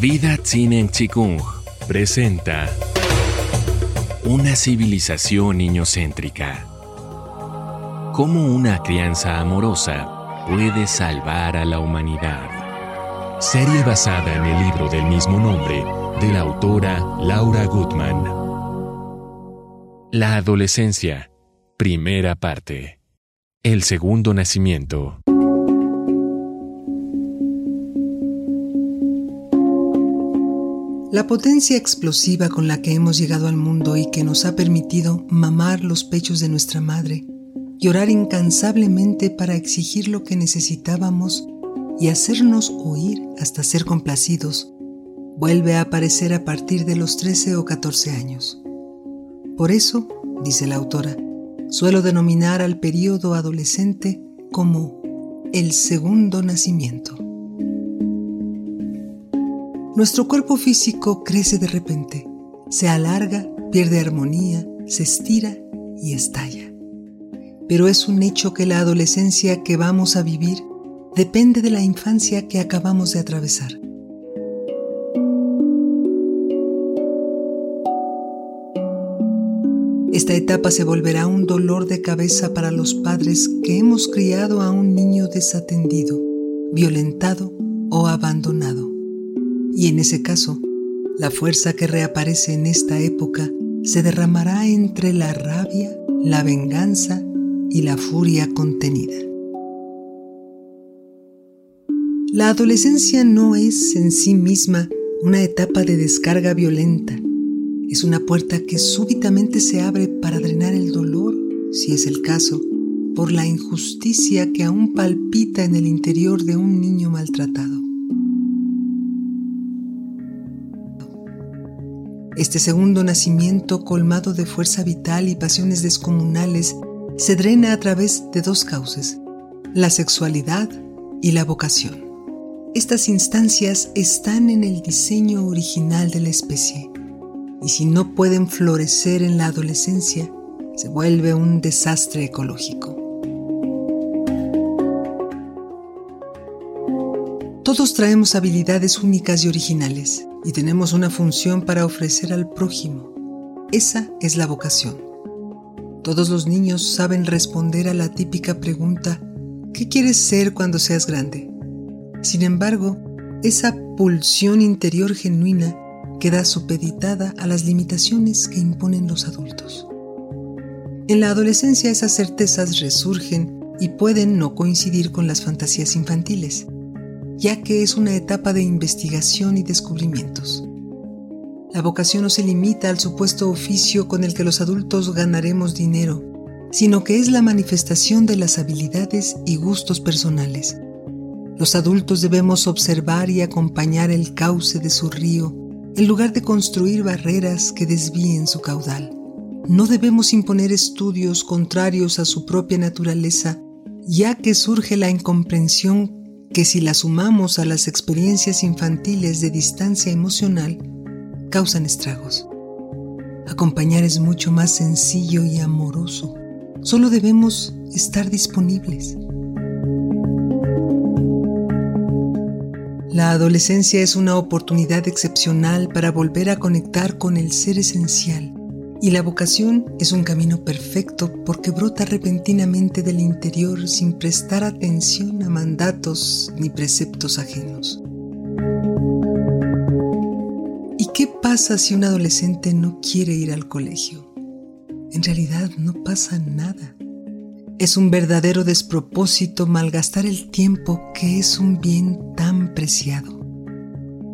Vida Tsinen Chikung presenta Una civilización niñocéntrica. Cómo una crianza amorosa puede salvar a la humanidad. Serie basada en el libro del mismo nombre de la autora Laura Gutman. La adolescencia, primera parte. El segundo nacimiento. La potencia explosiva con la que hemos llegado al mundo y que nos ha permitido mamar los pechos de nuestra madre, llorar incansablemente para exigir lo que necesitábamos y hacernos oír hasta ser complacidos, vuelve a aparecer a partir de los 13 o 14 años. Por eso, dice la autora, suelo denominar al periodo adolescente como el segundo nacimiento. Nuestro cuerpo físico crece de repente, se alarga, pierde armonía, se estira y estalla. Pero es un hecho que la adolescencia que vamos a vivir depende de la infancia que acabamos de atravesar. Esta etapa se volverá un dolor de cabeza para los padres que hemos criado a un niño desatendido, violentado o abandonado. Y en ese caso, la fuerza que reaparece en esta época se derramará entre la rabia, la venganza y la furia contenida. La adolescencia no es en sí misma una etapa de descarga violenta. Es una puerta que súbitamente se abre para drenar el dolor, si es el caso, por la injusticia que aún palpita en el interior de un niño maltratado. Este segundo nacimiento, colmado de fuerza vital y pasiones descomunales, se drena a través de dos causas, la sexualidad y la vocación. Estas instancias están en el diseño original de la especie, y si no pueden florecer en la adolescencia, se vuelve un desastre ecológico. Todos traemos habilidades únicas y originales y tenemos una función para ofrecer al prójimo. Esa es la vocación. Todos los niños saben responder a la típica pregunta, ¿qué quieres ser cuando seas grande? Sin embargo, esa pulsión interior genuina queda supeditada a las limitaciones que imponen los adultos. En la adolescencia esas certezas resurgen y pueden no coincidir con las fantasías infantiles ya que es una etapa de investigación y descubrimientos. La vocación no se limita al supuesto oficio con el que los adultos ganaremos dinero, sino que es la manifestación de las habilidades y gustos personales. Los adultos debemos observar y acompañar el cauce de su río en lugar de construir barreras que desvíen su caudal. No debemos imponer estudios contrarios a su propia naturaleza, ya que surge la incomprensión que si la sumamos a las experiencias infantiles de distancia emocional, causan estragos. Acompañar es mucho más sencillo y amoroso. Solo debemos estar disponibles. La adolescencia es una oportunidad excepcional para volver a conectar con el ser esencial y la vocación es un camino perfecto porque brota repentinamente del interior sin prestar atención a mandatos ni preceptos ajenos. ¿Y qué pasa si un adolescente no quiere ir al colegio? En realidad no pasa nada. Es un verdadero despropósito malgastar el tiempo que es un bien tan preciado.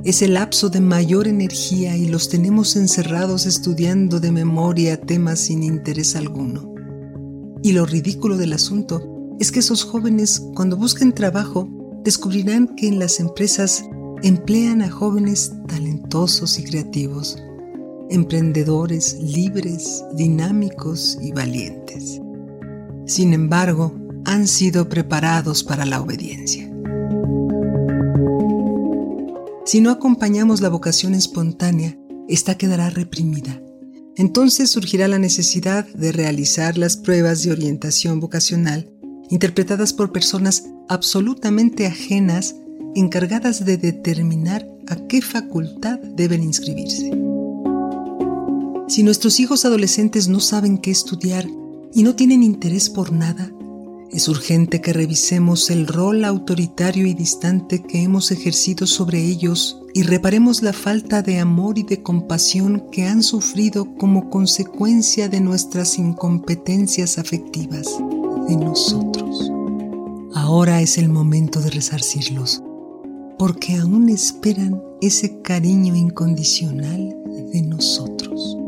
Es el lapso de mayor energía y los tenemos encerrados estudiando de memoria temas sin interés alguno. Y lo ridículo del asunto es que esos jóvenes, cuando busquen trabajo, descubrirán que en las empresas emplean a jóvenes talentosos y creativos, emprendedores, libres, dinámicos y valientes. Sin embargo, han sido preparados para la obediencia. Si no acompañamos la vocación espontánea, esta quedará reprimida. Entonces surgirá la necesidad de realizar las pruebas de orientación vocacional interpretadas por personas absolutamente ajenas encargadas de determinar a qué facultad deben inscribirse. Si nuestros hijos adolescentes no saben qué estudiar y no tienen interés por nada, es urgente que revisemos el rol autoritario y distante que hemos ejercido sobre ellos y reparemos la falta de amor y de compasión que han sufrido como consecuencia de nuestras incompetencias afectivas de nosotros. Ahora es el momento de resarcirlos, porque aún esperan ese cariño incondicional de nosotros.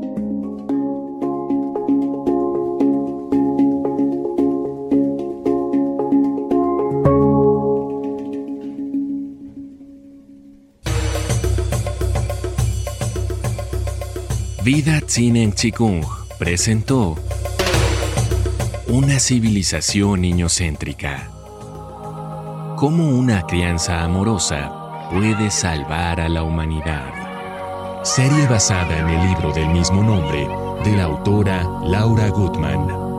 Vida Tzinen Chikung presentó Una civilización niñocéntrica. Cómo una crianza amorosa puede salvar a la humanidad. Serie basada en el libro del mismo nombre de la autora Laura Gutman.